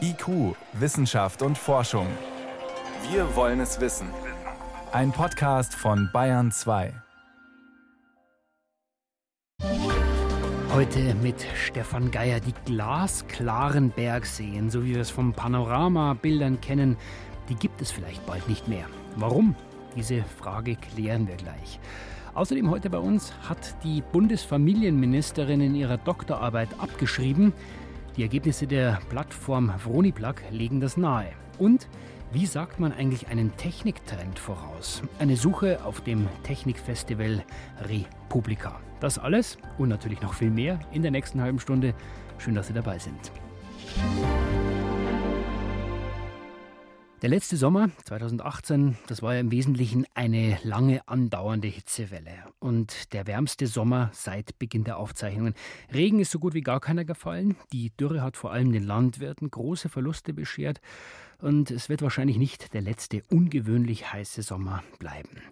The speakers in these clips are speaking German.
IQ, Wissenschaft und Forschung. Wir wollen es wissen. Ein Podcast von Bayern 2. Heute mit Stefan Geier die glasklaren Bergseen, so wie wir es vom Panoramabildern kennen, die gibt es vielleicht bald nicht mehr. Warum? Diese Frage klären wir gleich. Außerdem heute bei uns hat die Bundesfamilienministerin in ihrer Doktorarbeit abgeschrieben. Die Ergebnisse der Plattform Vroniplug legen das nahe. Und wie sagt man eigentlich einen Techniktrend voraus? Eine Suche auf dem Technikfestival Republika. Das alles und natürlich noch viel mehr in der nächsten halben Stunde. Schön, dass Sie dabei sind. Der letzte Sommer 2018, das war ja im Wesentlichen eine lange andauernde Hitzewelle und der wärmste Sommer seit Beginn der Aufzeichnungen. Regen ist so gut wie gar keiner gefallen. Die Dürre hat vor allem den Landwirten große Verluste beschert und es wird wahrscheinlich nicht der letzte ungewöhnlich heiße Sommer bleiben.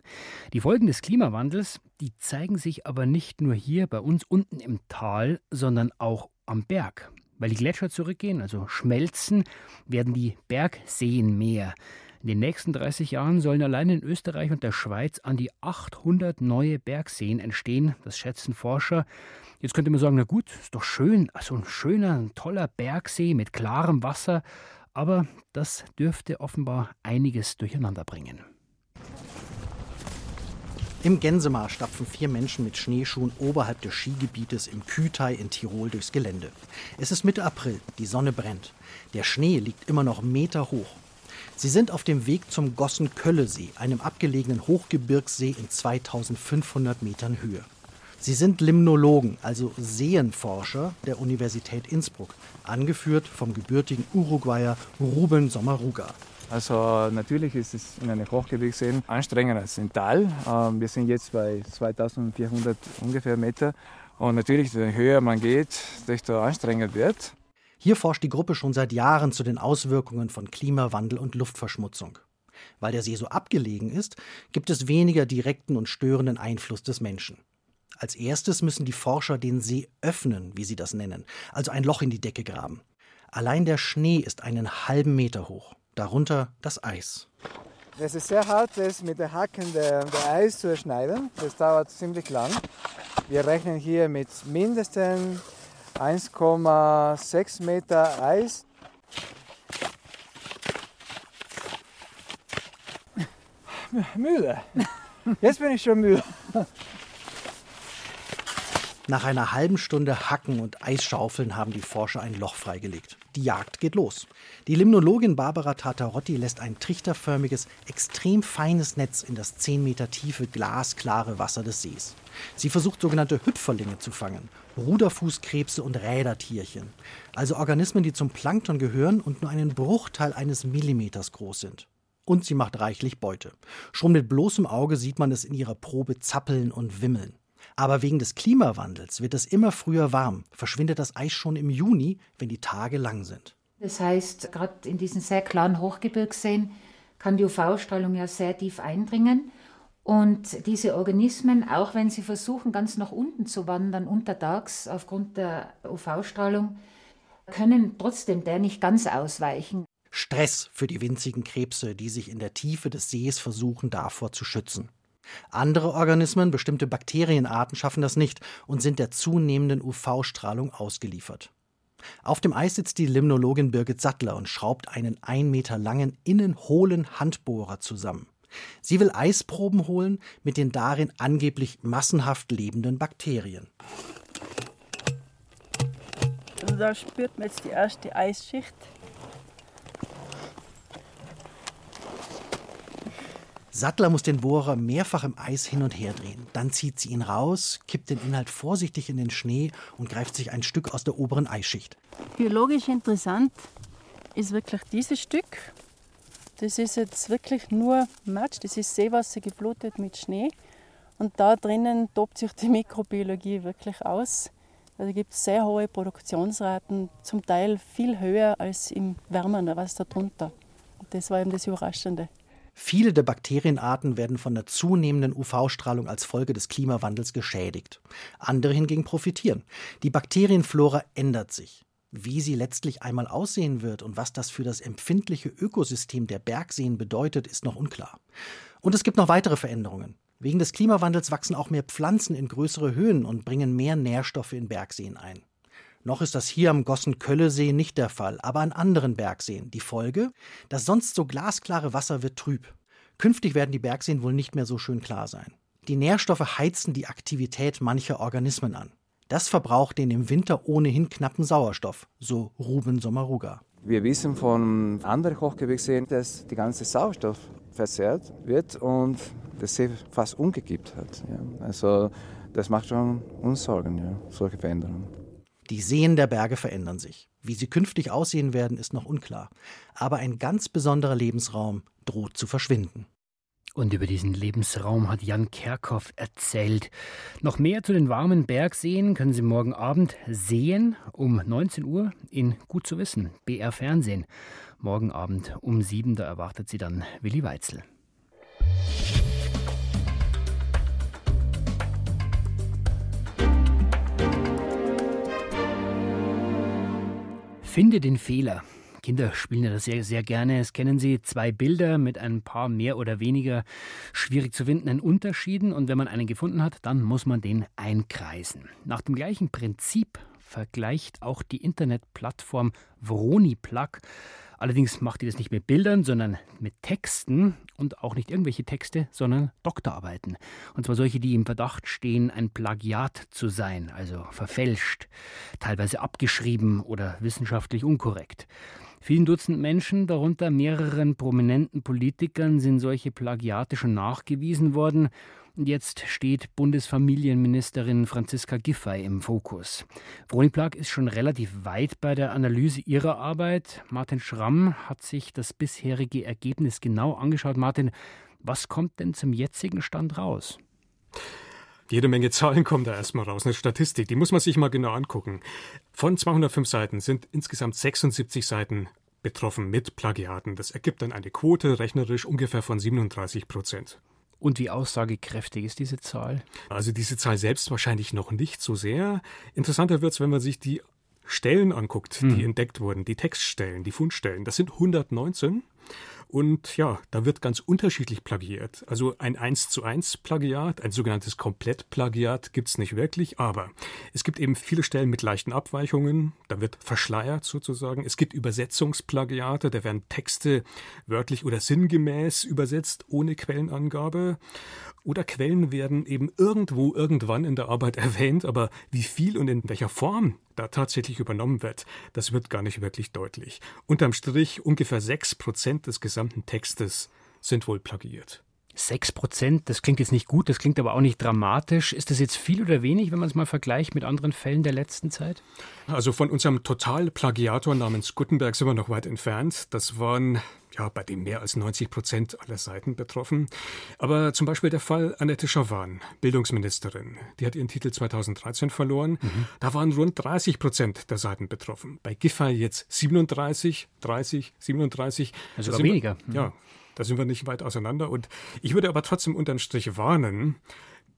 Die Folgen des Klimawandels, die zeigen sich aber nicht nur hier bei uns unten im Tal, sondern auch am Berg. Weil die Gletscher zurückgehen, also schmelzen, werden die Bergseen mehr. In den nächsten 30 Jahren sollen allein in Österreich und der Schweiz an die 800 neue Bergseen entstehen. Das schätzen Forscher. Jetzt könnte man sagen, na gut, ist doch schön, also ein schöner, ein toller Bergsee mit klarem Wasser. Aber das dürfte offenbar einiges durcheinander bringen. Im Gänsemar stapfen vier Menschen mit Schneeschuhen oberhalb des Skigebietes im Kütai in Tirol durchs Gelände. Es ist Mitte April, die Sonne brennt. Der Schnee liegt immer noch Meter hoch. Sie sind auf dem Weg zum Gossen-Kölle-See, einem abgelegenen Hochgebirgssee in 2500 Metern Höhe. Sie sind Limnologen, also Seenforscher der Universität Innsbruck, angeführt vom gebürtigen Uruguayer Ruben Sommaruga. Also natürlich ist es in einem Hochgebirgsseen anstrengender als im Tal. Ähm, wir sind jetzt bei 2400 ungefähr Meter. Und natürlich, je höher man geht, desto anstrengender wird. Hier forscht die Gruppe schon seit Jahren zu den Auswirkungen von Klimawandel und Luftverschmutzung. Weil der See so abgelegen ist, gibt es weniger direkten und störenden Einfluss des Menschen. Als erstes müssen die Forscher den See öffnen, wie sie das nennen, also ein Loch in die Decke graben. Allein der Schnee ist einen halben Meter hoch darunter das Eis. Es ist sehr hart, das mit den Hacken der, der Eis zu erschneiden. Das dauert ziemlich lang. Wir rechnen hier mit mindestens 1,6 Meter Eis. Müde. Jetzt bin ich schon müde. Nach einer halben Stunde Hacken und Eisschaufeln haben die Forscher ein Loch freigelegt. Die Jagd geht los. Die Limnologin Barbara Tatarotti lässt ein trichterförmiges, extrem feines Netz in das 10 Meter tiefe, glasklare Wasser des Sees. Sie versucht sogenannte Hüpferlinge zu fangen, Ruderfußkrebse und Rädertierchen, also Organismen, die zum Plankton gehören und nur einen Bruchteil eines Millimeters groß sind. Und sie macht reichlich Beute. Schon mit bloßem Auge sieht man es in ihrer Probe zappeln und wimmeln. Aber wegen des Klimawandels wird es immer früher warm, verschwindet das Eis schon im Juni, wenn die Tage lang sind. Das heißt, gerade in diesen sehr klaren Hochgebirgsseen kann die UV-Strahlung ja sehr tief eindringen. Und diese Organismen, auch wenn sie versuchen, ganz nach unten zu wandern, untertags aufgrund der UV-Strahlung, können trotzdem der nicht ganz ausweichen. Stress für die winzigen Krebse, die sich in der Tiefe des Sees versuchen, davor zu schützen. Andere Organismen, bestimmte Bakterienarten schaffen das nicht und sind der zunehmenden UV-Strahlung ausgeliefert. Auf dem Eis sitzt die Limnologin Birgit Sattler und schraubt einen ein Meter langen innenhohlen Handbohrer zusammen. Sie will Eisproben holen mit den darin angeblich massenhaft lebenden Bakterien. Also da spürt man jetzt die erste Eisschicht. Sattler muss den Bohrer mehrfach im Eis hin und her drehen. Dann zieht sie ihn raus, kippt den Inhalt vorsichtig in den Schnee und greift sich ein Stück aus der oberen Eisschicht. Biologisch interessant ist wirklich dieses Stück. Das ist jetzt wirklich nur Matsch, das ist Seewasser geflutet mit Schnee. Und da drinnen tobt sich die Mikrobiologie wirklich aus. Also gibt es sehr hohe Produktionsraten, zum Teil viel höher als im wärmeren Wasser drunter. Und das war eben das Überraschende. Viele der Bakterienarten werden von der zunehmenden UV-Strahlung als Folge des Klimawandels geschädigt. Andere hingegen profitieren. Die Bakterienflora ändert sich. Wie sie letztlich einmal aussehen wird und was das für das empfindliche Ökosystem der Bergseen bedeutet, ist noch unklar. Und es gibt noch weitere Veränderungen. Wegen des Klimawandels wachsen auch mehr Pflanzen in größere Höhen und bringen mehr Nährstoffe in Bergseen ein. Noch ist das hier am Gossen-Kölle-See nicht der Fall, aber an anderen Bergseen. Die Folge? Das sonst so glasklare Wasser wird trüb. Künftig werden die Bergseen wohl nicht mehr so schön klar sein. Die Nährstoffe heizen die Aktivität mancher Organismen an. Das verbraucht den im Winter ohnehin knappen Sauerstoff, so Ruben Sommaruga. Wir wissen von anderen Hochgewächsseen, dass die ganze Sauerstoff verzehrt wird und das See fast umgekippt hat. Ja. Also das macht schon uns Sorgen, ja, solche Veränderungen. Die Seen der Berge verändern sich. Wie sie künftig aussehen werden, ist noch unklar. Aber ein ganz besonderer Lebensraum droht zu verschwinden. Und über diesen Lebensraum hat Jan Kerkhoff erzählt. Noch mehr zu den warmen Bergseen können Sie morgen Abend sehen um 19 Uhr in Gut zu wissen, BR Fernsehen. Morgen Abend um 7 da erwartet Sie dann Willi Weitzel. Finde den Fehler. Kinder spielen das sehr, sehr gerne. Es kennen Sie zwei Bilder mit ein paar mehr oder weniger schwierig zu findenden Unterschieden. Und wenn man einen gefunden hat, dann muss man den einkreisen. Nach dem gleichen Prinzip vergleicht auch die Internetplattform Vroniplug Allerdings macht die das nicht mit Bildern, sondern mit Texten und auch nicht irgendwelche Texte, sondern Doktorarbeiten. Und zwar solche, die im Verdacht stehen, ein Plagiat zu sein, also verfälscht, teilweise abgeschrieben oder wissenschaftlich unkorrekt. Vielen Dutzend Menschen, darunter mehreren prominenten Politikern, sind solche Plagiate schon nachgewiesen worden. Jetzt steht Bundesfamilienministerin Franziska Giffey im Fokus. Vroni Plag ist schon relativ weit bei der Analyse ihrer Arbeit. Martin Schramm hat sich das bisherige Ergebnis genau angeschaut. Martin, was kommt denn zum jetzigen Stand raus? Jede Menge Zahlen kommen da erstmal raus, eine Statistik, die muss man sich mal genau angucken. Von 205 Seiten sind insgesamt 76 Seiten betroffen mit Plagiaten. Das ergibt dann eine Quote rechnerisch ungefähr von 37 Prozent. Und wie aussagekräftig ist diese Zahl? Also diese Zahl selbst wahrscheinlich noch nicht so sehr. Interessanter wird es, wenn man sich die Stellen anguckt, hm. die entdeckt wurden, die Textstellen, die Fundstellen. Das sind 119. Und ja, da wird ganz unterschiedlich plagiert. Also ein 1 zu 1 Plagiat, ein sogenanntes Komplettplagiat gibt es nicht wirklich, aber es gibt eben viele Stellen mit leichten Abweichungen, da wird verschleiert sozusagen. Es gibt Übersetzungsplagiate, da werden Texte wörtlich oder sinngemäß übersetzt, ohne Quellenangabe. Oder Quellen werden eben irgendwo irgendwann in der Arbeit erwähnt, aber wie viel und in welcher Form da tatsächlich übernommen wird, das wird gar nicht wirklich deutlich. Unterm Strich ungefähr 6 Prozent des gesamten Textes sind wohl plagiiert. 6 Prozent, das klingt jetzt nicht gut, das klingt aber auch nicht dramatisch. Ist das jetzt viel oder wenig, wenn man es mal vergleicht mit anderen Fällen der letzten Zeit? Also von unserem Totalplagiator namens Gutenberg sind wir noch weit entfernt. Das waren ja bei dem mehr als 90 Prozent aller Seiten betroffen. Aber zum Beispiel der Fall Annette Schawan, Bildungsministerin. Die hat ihren Titel 2013 verloren. Mhm. Da waren rund 30 Prozent der Seiten betroffen. Bei Giffey jetzt 37, 30, 37. Also weniger. Wir, ja, da sind wir nicht weit auseinander. Und ich würde aber trotzdem unterm Strich warnen,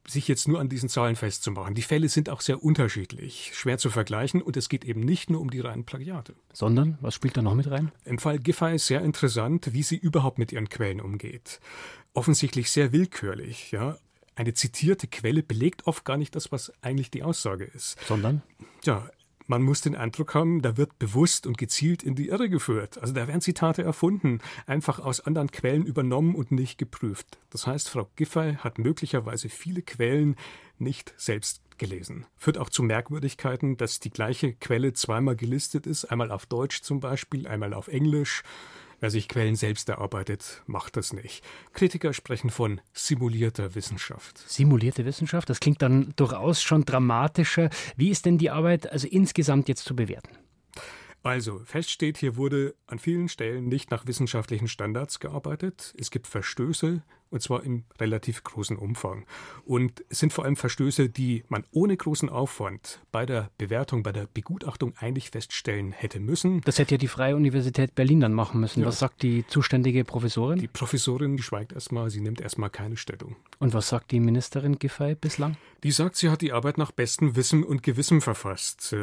sich jetzt nur an diesen Zahlen festzumachen. Die Fälle sind auch sehr unterschiedlich, schwer zu vergleichen und es geht eben nicht nur um die reinen Plagiate. Sondern, was spielt da noch mit rein? Im Fall Giffey ist sehr interessant, wie sie überhaupt mit ihren Quellen umgeht. Offensichtlich sehr willkürlich, ja. Eine zitierte Quelle belegt oft gar nicht das, was eigentlich die Aussage ist. Sondern? Ja, man muss den Eindruck haben, da wird bewusst und gezielt in die Irre geführt. Also da werden Zitate erfunden, einfach aus anderen Quellen übernommen und nicht geprüft. Das heißt, Frau Giffey hat möglicherweise viele Quellen nicht selbst gelesen. Führt auch zu Merkwürdigkeiten, dass die gleiche Quelle zweimal gelistet ist, einmal auf Deutsch zum Beispiel, einmal auf Englisch. Wer sich Quellen selbst erarbeitet, macht das nicht. Kritiker sprechen von simulierter Wissenschaft. Simulierte Wissenschaft, das klingt dann durchaus schon dramatischer. Wie ist denn die Arbeit also insgesamt jetzt zu bewerten? Also, fest steht, hier wurde an vielen Stellen nicht nach wissenschaftlichen Standards gearbeitet. Es gibt Verstöße, und zwar in relativ großem Umfang. Und es sind vor allem Verstöße, die man ohne großen Aufwand bei der Bewertung, bei der Begutachtung eigentlich feststellen hätte müssen. Das hätte ja die Freie Universität Berlin dann machen müssen. Ja. Was sagt die zuständige Professorin? Die Professorin die schweigt erstmal, sie nimmt erstmal keine Stellung. Und was sagt die Ministerin Giffey bislang? Die sagt, sie hat die Arbeit nach bestem Wissen und Gewissen verfasst.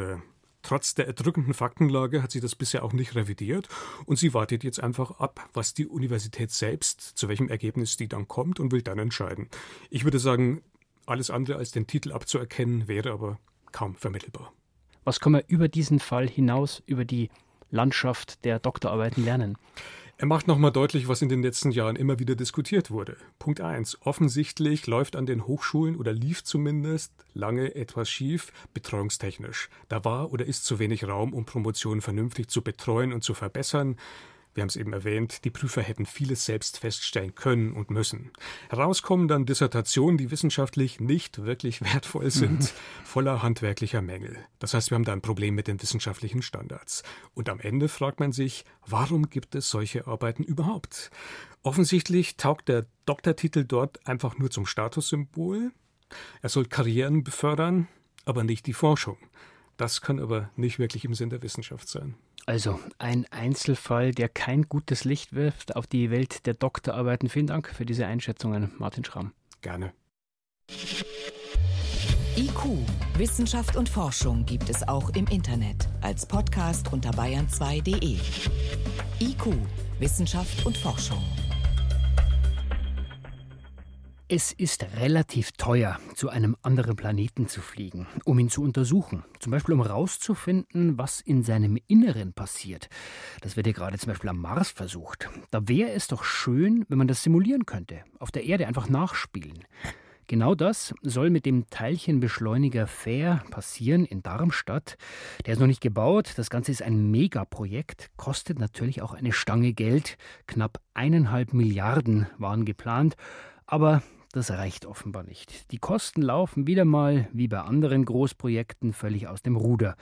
Trotz der erdrückenden Faktenlage hat sie das bisher auch nicht revidiert und sie wartet jetzt einfach ab, was die Universität selbst, zu welchem Ergebnis die dann kommt und will dann entscheiden. Ich würde sagen, alles andere als den Titel abzuerkennen wäre aber kaum vermittelbar. Was kann man über diesen Fall hinaus, über die Landschaft der Doktorarbeiten lernen? Er macht nochmal deutlich, was in den letzten Jahren immer wieder diskutiert wurde. Punkt 1. Offensichtlich läuft an den Hochschulen oder lief zumindest lange etwas schief, betreuungstechnisch. Da war oder ist zu wenig Raum, um Promotionen vernünftig zu betreuen und zu verbessern. Wir haben es eben erwähnt, die Prüfer hätten vieles selbst feststellen können und müssen. Herauskommen dann Dissertationen, die wissenschaftlich nicht wirklich wertvoll sind, mhm. voller handwerklicher Mängel. Das heißt, wir haben da ein Problem mit den wissenschaftlichen Standards. Und am Ende fragt man sich, warum gibt es solche Arbeiten überhaupt? Offensichtlich taugt der Doktortitel dort einfach nur zum Statussymbol. Er soll Karrieren befördern, aber nicht die Forschung. Das kann aber nicht wirklich im Sinn der Wissenschaft sein. Also ein Einzelfall, der kein gutes Licht wirft auf die Welt der Doktorarbeiten. Vielen Dank für diese Einschätzungen, Martin Schramm. Gerne. IQ, Wissenschaft und Forschung gibt es auch im Internet als Podcast unter bayern2.de. IQ, Wissenschaft und Forschung. Es ist relativ teuer, zu einem anderen Planeten zu fliegen, um ihn zu untersuchen. Zum Beispiel, um herauszufinden, was in seinem Inneren passiert. Das wird ja gerade zum Beispiel am Mars versucht. Da wäre es doch schön, wenn man das simulieren könnte. Auf der Erde einfach nachspielen. Genau das soll mit dem Teilchenbeschleuniger Fair passieren in Darmstadt. Der ist noch nicht gebaut. Das Ganze ist ein Megaprojekt, kostet natürlich auch eine Stange Geld. Knapp eineinhalb Milliarden waren geplant. Aber das reicht offenbar nicht. Die Kosten laufen wieder mal, wie bei anderen Großprojekten, völlig aus dem Ruder.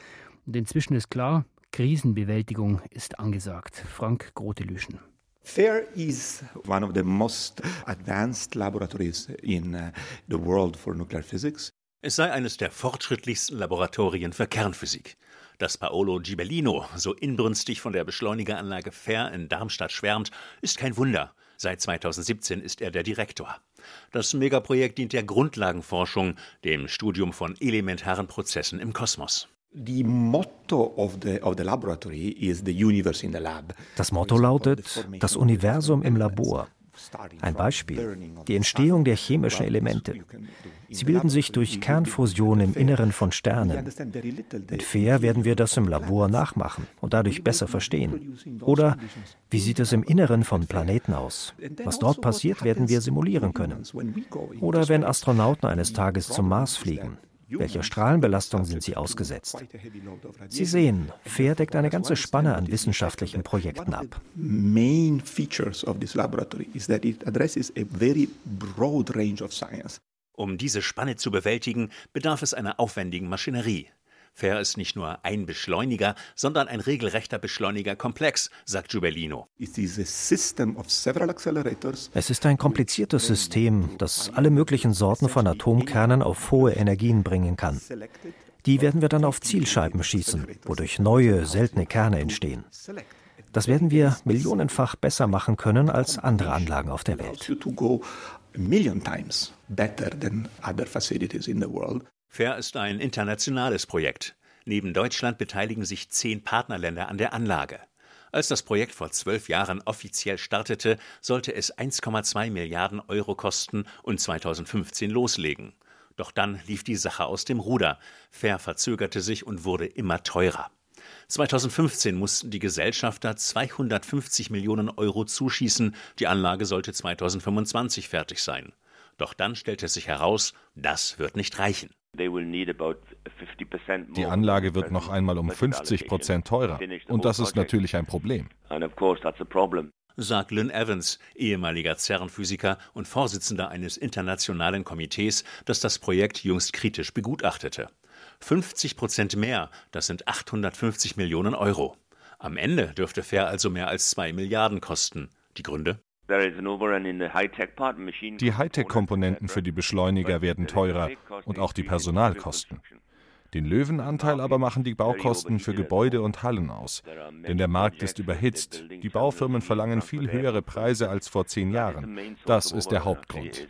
Und inzwischen ist klar, Krisenbewältigung ist angesagt. Frank Grotelüschen. FAIR is one of the most advanced laboratories in uh, the world for nuclear physics. Es sei eines der fortschrittlichsten Laboratorien für Kernphysik. Dass Paolo Gibellino so inbrünstig von der Beschleunigeranlage FAIR in Darmstadt schwärmt, ist kein Wunder. Seit 2017 ist er der Direktor. Das Megaprojekt dient der Grundlagenforschung, dem Studium von elementaren Prozessen im Kosmos. Das Motto lautet das Universum im Labor. Ein Beispiel, die Entstehung der chemischen Elemente. Sie bilden sich durch Kernfusion im Inneren von Sternen. Mit FAIR werden wir das im Labor nachmachen und dadurch besser verstehen. Oder wie sieht es im Inneren von Planeten aus? Was dort passiert, werden wir simulieren können. Oder wenn Astronauten eines Tages zum Mars fliegen, welcher Strahlenbelastung sind sie ausgesetzt? Sie sehen, FAIR deckt eine ganze Spanne an wissenschaftlichen Projekten ab. Main features of this laboratory is that it addresses a very broad range of science. Um diese Spanne zu bewältigen, bedarf es einer aufwendigen Maschinerie. FAIR ist nicht nur ein Beschleuniger, sondern ein regelrechter Beschleunigerkomplex, sagt Giubellino. Es ist ein kompliziertes System, das alle möglichen Sorten von Atomkernen auf hohe Energien bringen kann. Die werden wir dann auf Zielscheiben schießen, wodurch neue, seltene Kerne entstehen. Das werden wir millionenfach besser machen können als andere Anlagen auf der Welt. FAIR ist ein internationales Projekt. Neben Deutschland beteiligen sich zehn Partnerländer an der Anlage. Als das Projekt vor zwölf Jahren offiziell startete, sollte es 1,2 Milliarden Euro kosten und 2015 loslegen. Doch dann lief die Sache aus dem Ruder. FAIR verzögerte sich und wurde immer teurer. 2015 mussten die Gesellschafter 250 Millionen Euro zuschießen. Die Anlage sollte 2025 fertig sein. Doch dann stellte sich heraus, das wird nicht reichen. Die Anlage wird noch einmal um 50 Prozent teurer. Und das ist natürlich ein Problem. Sagt Lynn Evans, ehemaliger CERN-Physiker und Vorsitzender eines internationalen Komitees, das das Projekt jüngst kritisch begutachtete. 50 Prozent mehr, das sind 850 Millionen Euro. Am Ende dürfte Fair also mehr als 2 Milliarden kosten. Die Gründe? Die Hightech-Komponenten für die Beschleuniger werden teurer und auch die Personalkosten. Den Löwenanteil aber machen die Baukosten für Gebäude und Hallen aus. Denn der Markt ist überhitzt. Die Baufirmen verlangen viel höhere Preise als vor zehn Jahren. Das ist der Hauptgrund.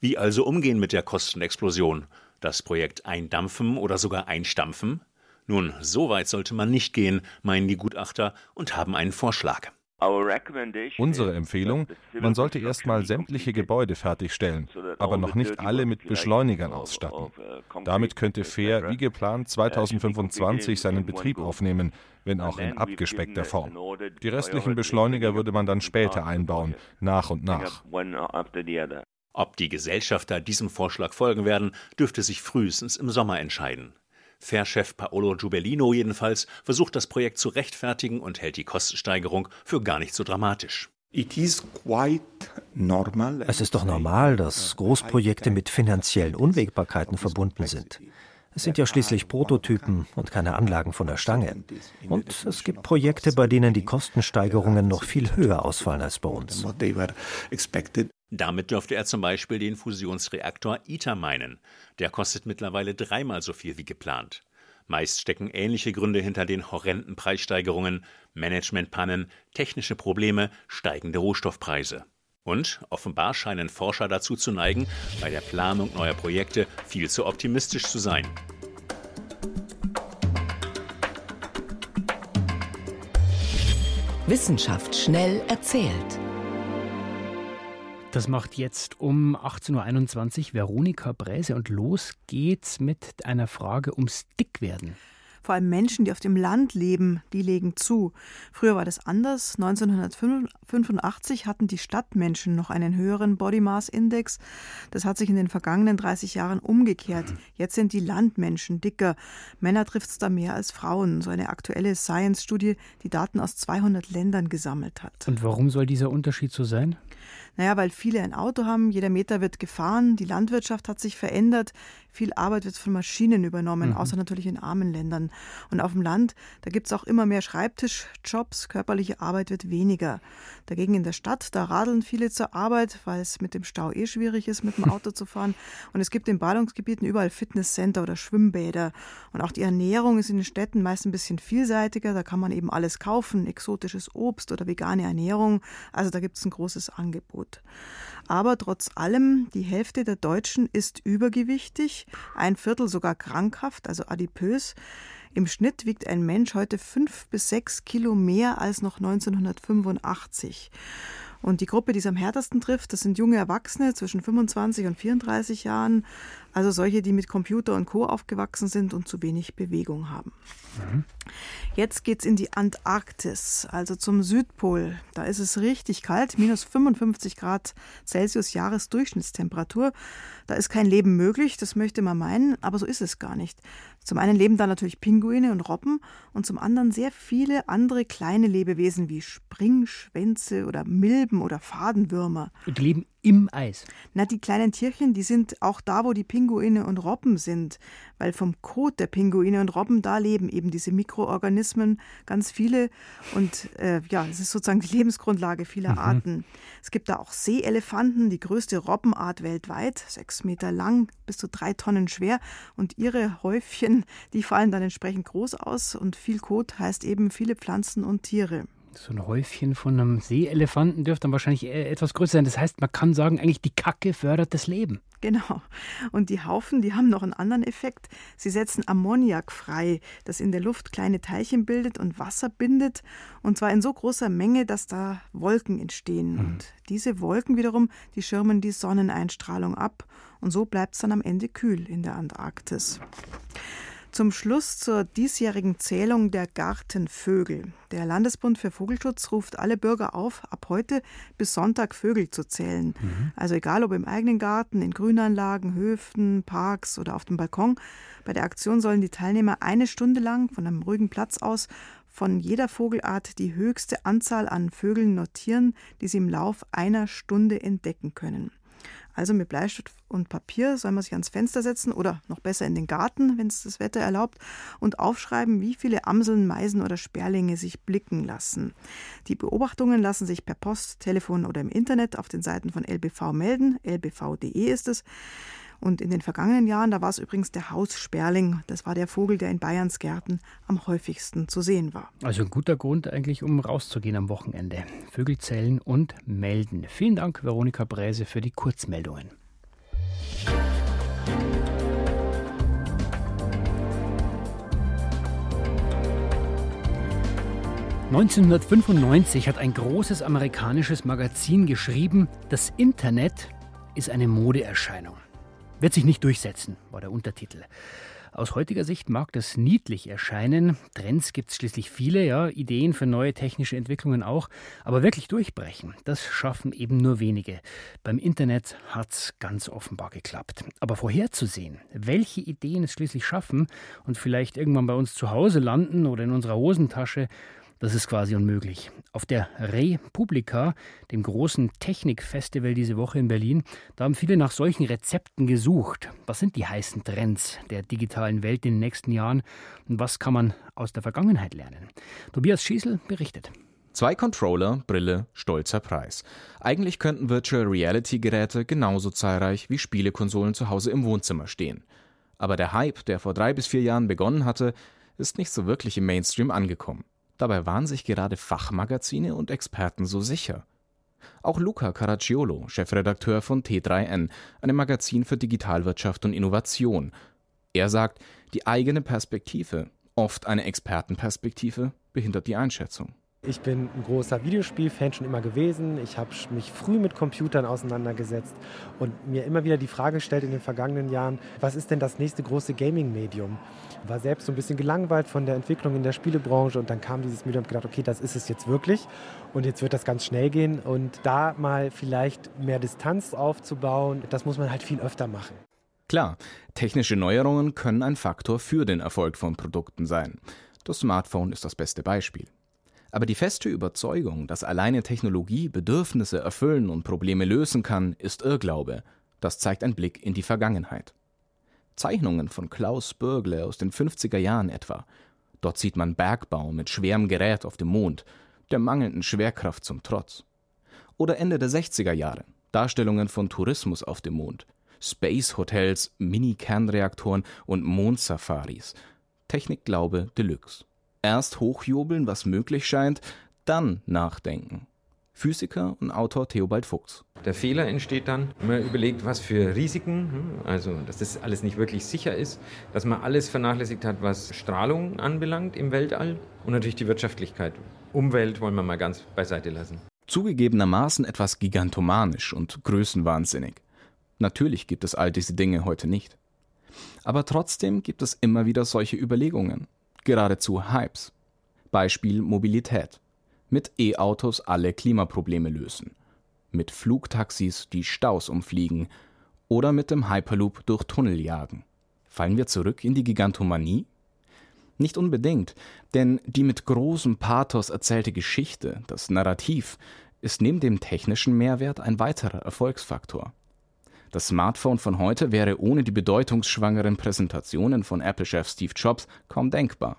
Wie also umgehen mit der Kostenexplosion? Das Projekt eindampfen oder sogar einstampfen? Nun, so weit sollte man nicht gehen, meinen die Gutachter und haben einen Vorschlag. Unsere Empfehlung, man sollte erstmal sämtliche Gebäude fertigstellen, aber noch nicht alle mit Beschleunigern ausstatten. Damit könnte Fair wie geplant 2025 seinen Betrieb aufnehmen, wenn auch in abgespeckter Form. Die restlichen Beschleuniger würde man dann später einbauen, nach und nach. Ob die Gesellschafter diesem Vorschlag folgen werden, dürfte sich frühestens im Sommer entscheiden. Fair-Chef Paolo Giubellino jedenfalls versucht das Projekt zu rechtfertigen und hält die Kostensteigerung für gar nicht so dramatisch. Es ist doch normal, dass Großprojekte mit finanziellen Unwägbarkeiten verbunden sind. Es sind ja schließlich Prototypen und keine Anlagen von der Stange. Und es gibt Projekte, bei denen die Kostensteigerungen noch viel höher ausfallen als bei uns. Damit dürfte er zum Beispiel den Fusionsreaktor ITER meinen. Der kostet mittlerweile dreimal so viel wie geplant. Meist stecken ähnliche Gründe hinter den horrenden Preissteigerungen, Managementpannen, technische Probleme, steigende Rohstoffpreise. Und offenbar scheinen Forscher dazu zu neigen, bei der Planung neuer Projekte viel zu optimistisch zu sein. Wissenschaft schnell erzählt. Das macht jetzt um 18.21 Uhr Veronika Bräse und los geht's mit einer Frage ums Dickwerden. Vor allem Menschen, die auf dem Land leben, die legen zu. Früher war das anders. 1985 hatten die Stadtmenschen noch einen höheren Body Mass Index. Das hat sich in den vergangenen 30 Jahren umgekehrt. Jetzt sind die Landmenschen dicker. Männer trifft es da mehr als Frauen. So eine aktuelle Science-Studie, die Daten aus 200 Ländern gesammelt hat. Und warum soll dieser Unterschied so sein? Naja, weil viele ein Auto haben, jeder Meter wird gefahren, die Landwirtschaft hat sich verändert, viel Arbeit wird von Maschinen übernommen, mhm. außer natürlich in armen Ländern. Und auf dem Land, da gibt es auch immer mehr Schreibtischjobs, körperliche Arbeit wird weniger. Dagegen in der Stadt, da radeln viele zur Arbeit, weil es mit dem Stau eh schwierig ist, mit dem Auto zu fahren. Und es gibt in Ballungsgebieten überall Fitnesscenter oder Schwimmbäder. Und auch die Ernährung ist in den Städten meist ein bisschen vielseitiger. Da kann man eben alles kaufen, exotisches Obst oder vegane Ernährung. Also da gibt es ein großes Angebot. Aber trotz allem, die Hälfte der Deutschen ist übergewichtig, ein Viertel sogar krankhaft, also adipös. Im Schnitt wiegt ein Mensch heute fünf bis sechs Kilo mehr als noch 1985. Und die Gruppe, die es am härtesten trifft, das sind junge Erwachsene zwischen 25 und 34 Jahren, also solche, die mit Computer und Co. aufgewachsen sind und zu wenig Bewegung haben. Mhm. Jetzt geht's in die Antarktis, also zum Südpol. Da ist es richtig kalt, minus 55 Grad Celsius Jahresdurchschnittstemperatur. Da ist kein Leben möglich, das möchte man meinen, aber so ist es gar nicht. Zum einen leben da natürlich Pinguine und Robben und zum anderen sehr viele andere kleine Lebewesen wie Springschwänze oder Milben oder Fadenwürmer. Und die leben im Eis. Na, die kleinen Tierchen, die sind auch da, wo die Pinguine und Robben sind, weil vom Kot der Pinguine und Robben, da leben eben diese Mikroorganismen, ganz viele. Und äh, ja, es ist sozusagen die Lebensgrundlage vieler mhm. Arten. Es gibt da auch Seeelefanten, die größte Robbenart weltweit, sechs Meter lang, bis zu drei Tonnen schwer. Und ihre Häufchen, die fallen dann entsprechend groß aus. Und viel Kot heißt eben viele Pflanzen und Tiere. So ein Häufchen von einem Seeelefanten dürfte dann wahrscheinlich etwas größer sein. Das heißt, man kann sagen, eigentlich die Kacke fördert das Leben. Genau. Und die Haufen, die haben noch einen anderen Effekt. Sie setzen Ammoniak frei, das in der Luft kleine Teilchen bildet und Wasser bindet. Und zwar in so großer Menge, dass da Wolken entstehen. Mhm. Und diese Wolken wiederum, die schirmen die Sonneneinstrahlung ab. Und so bleibt es dann am Ende kühl in der Antarktis. Zum Schluss zur diesjährigen Zählung der Gartenvögel. Der Landesbund für Vogelschutz ruft alle Bürger auf, ab heute bis Sonntag Vögel zu zählen. Mhm. Also egal ob im eigenen Garten, in Grünanlagen, Höfen, Parks oder auf dem Balkon. Bei der Aktion sollen die Teilnehmer eine Stunde lang von einem ruhigen Platz aus von jeder Vogelart die höchste Anzahl an Vögeln notieren, die sie im Lauf einer Stunde entdecken können. Also mit Bleistift und Papier soll man sich ans Fenster setzen oder noch besser in den Garten, wenn es das Wetter erlaubt, und aufschreiben, wie viele Amseln, Meisen oder Sperlinge sich blicken lassen. Die Beobachtungen lassen sich per Post, Telefon oder im Internet auf den Seiten von LBV melden. lbv.de ist es. Und in den vergangenen Jahren, da war es übrigens der Haussperling. Das war der Vogel, der in Bayerns Gärten am häufigsten zu sehen war. Also ein guter Grund eigentlich, um rauszugehen am Wochenende. Vögel zählen und melden. Vielen Dank, Veronika Bräse, für die Kurzmeldungen. 1995 hat ein großes amerikanisches Magazin geschrieben, das Internet ist eine Modeerscheinung. Wird sich nicht durchsetzen, war der Untertitel. Aus heutiger Sicht mag das niedlich erscheinen. Trends gibt es schließlich viele, ja, Ideen für neue technische Entwicklungen auch. Aber wirklich durchbrechen, das schaffen eben nur wenige. Beim Internet hat es ganz offenbar geklappt. Aber vorherzusehen, welche Ideen es schließlich schaffen und vielleicht irgendwann bei uns zu Hause landen oder in unserer Hosentasche, das ist quasi unmöglich. Auf der Republika, dem großen Technikfestival diese Woche in Berlin, da haben viele nach solchen Rezepten gesucht. Was sind die heißen Trends der digitalen Welt in den nächsten Jahren und was kann man aus der Vergangenheit lernen? Tobias Schießel berichtet. Zwei Controller, Brille, stolzer Preis. Eigentlich könnten Virtual Reality Geräte genauso zahlreich wie Spielekonsolen zu Hause im Wohnzimmer stehen. Aber der Hype, der vor drei bis vier Jahren begonnen hatte, ist nicht so wirklich im Mainstream angekommen. Dabei waren sich gerade Fachmagazine und Experten so sicher. Auch Luca Caracciolo, Chefredakteur von T3N, einem Magazin für Digitalwirtschaft und Innovation. Er sagt, die eigene Perspektive, oft eine Expertenperspektive, behindert die Einschätzung. Ich bin ein großer Videospielfan schon immer gewesen. Ich habe mich früh mit Computern auseinandergesetzt und mir immer wieder die Frage gestellt in den vergangenen Jahren, was ist denn das nächste große Gaming-Medium? War selbst so ein bisschen gelangweilt von der Entwicklung in der Spielebranche und dann kam dieses Medium und gedacht, okay, das ist es jetzt wirklich und jetzt wird das ganz schnell gehen und da mal vielleicht mehr Distanz aufzubauen, das muss man halt viel öfter machen. Klar, technische Neuerungen können ein Faktor für den Erfolg von Produkten sein. Das Smartphone ist das beste Beispiel. Aber die feste Überzeugung, dass alleine Technologie Bedürfnisse erfüllen und Probleme lösen kann, ist Irrglaube. Das zeigt ein Blick in die Vergangenheit. Zeichnungen von Klaus Bürgle aus den 50er Jahren etwa. Dort sieht man Bergbau mit schwerem Gerät auf dem Mond, der mangelnden Schwerkraft zum Trotz. Oder Ende der 60er Jahre, Darstellungen von Tourismus auf dem Mond, Space Hotels, Mini-Kernreaktoren und Mondsafaris. Technikglaube Deluxe. Erst hochjubeln, was möglich scheint, dann nachdenken. Physiker und Autor Theobald Fuchs. Der Fehler entsteht dann, wenn man überlegt, was für Risiken, hm, also dass das alles nicht wirklich sicher ist, dass man alles vernachlässigt hat, was Strahlung anbelangt im Weltall und natürlich die Wirtschaftlichkeit. Umwelt wollen wir mal ganz beiseite lassen. Zugegebenermaßen etwas gigantomanisch und größenwahnsinnig. Natürlich gibt es all diese Dinge heute nicht. Aber trotzdem gibt es immer wieder solche Überlegungen geradezu Hypes. Beispiel Mobilität. Mit E-Autos alle Klimaprobleme lösen. Mit Flugtaxis die Staus umfliegen. Oder mit dem Hyperloop durch Tunnel jagen. Fallen wir zurück in die Gigantomanie? Nicht unbedingt, denn die mit großem Pathos erzählte Geschichte, das Narrativ, ist neben dem technischen Mehrwert ein weiterer Erfolgsfaktor. Das Smartphone von heute wäre ohne die bedeutungsschwangeren Präsentationen von Apple-Chef Steve Jobs kaum denkbar.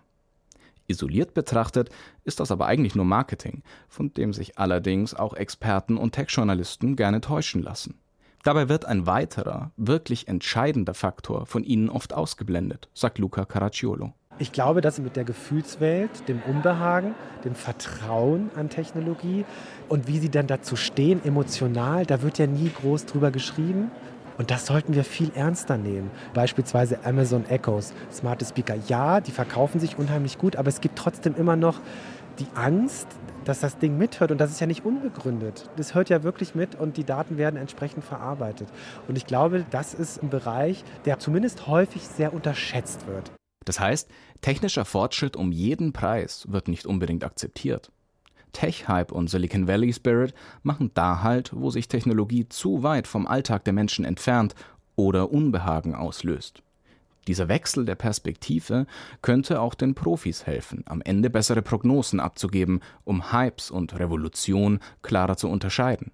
Isoliert betrachtet ist das aber eigentlich nur Marketing, von dem sich allerdings auch Experten und Tech-Journalisten gerne täuschen lassen. Dabei wird ein weiterer, wirklich entscheidender Faktor von ihnen oft ausgeblendet, sagt Luca Caracciolo. Ich glaube, dass mit der Gefühlswelt, dem Unbehagen, dem Vertrauen an Technologie und wie sie dann dazu stehen, emotional, da wird ja nie groß drüber geschrieben. Und das sollten wir viel ernster nehmen. Beispielsweise Amazon Echoes, smarte Speaker. Ja, die verkaufen sich unheimlich gut, aber es gibt trotzdem immer noch die Angst, dass das Ding mithört. Und das ist ja nicht unbegründet. Das hört ja wirklich mit und die Daten werden entsprechend verarbeitet. Und ich glaube, das ist ein Bereich, der zumindest häufig sehr unterschätzt wird. Das heißt, technischer Fortschritt um jeden Preis wird nicht unbedingt akzeptiert. Tech-Hype und Silicon Valley Spirit machen da halt, wo sich Technologie zu weit vom Alltag der Menschen entfernt oder Unbehagen auslöst. Dieser Wechsel der Perspektive könnte auch den Profis helfen, am Ende bessere Prognosen abzugeben, um Hypes und Revolution klarer zu unterscheiden.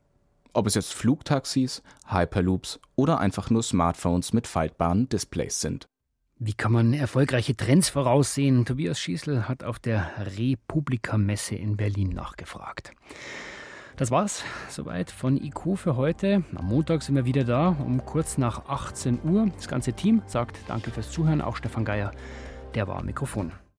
Ob es jetzt Flugtaxis, Hyperloops oder einfach nur Smartphones mit faltbaren Displays sind. Wie kann man erfolgreiche Trends voraussehen? Tobias Schießel hat auf der Republika-Messe in Berlin nachgefragt. Das war's soweit von IQ für heute. Am Montag sind wir wieder da um kurz nach 18 Uhr. Das ganze Team sagt Danke fürs Zuhören, auch Stefan Geier, der war am Mikrofon.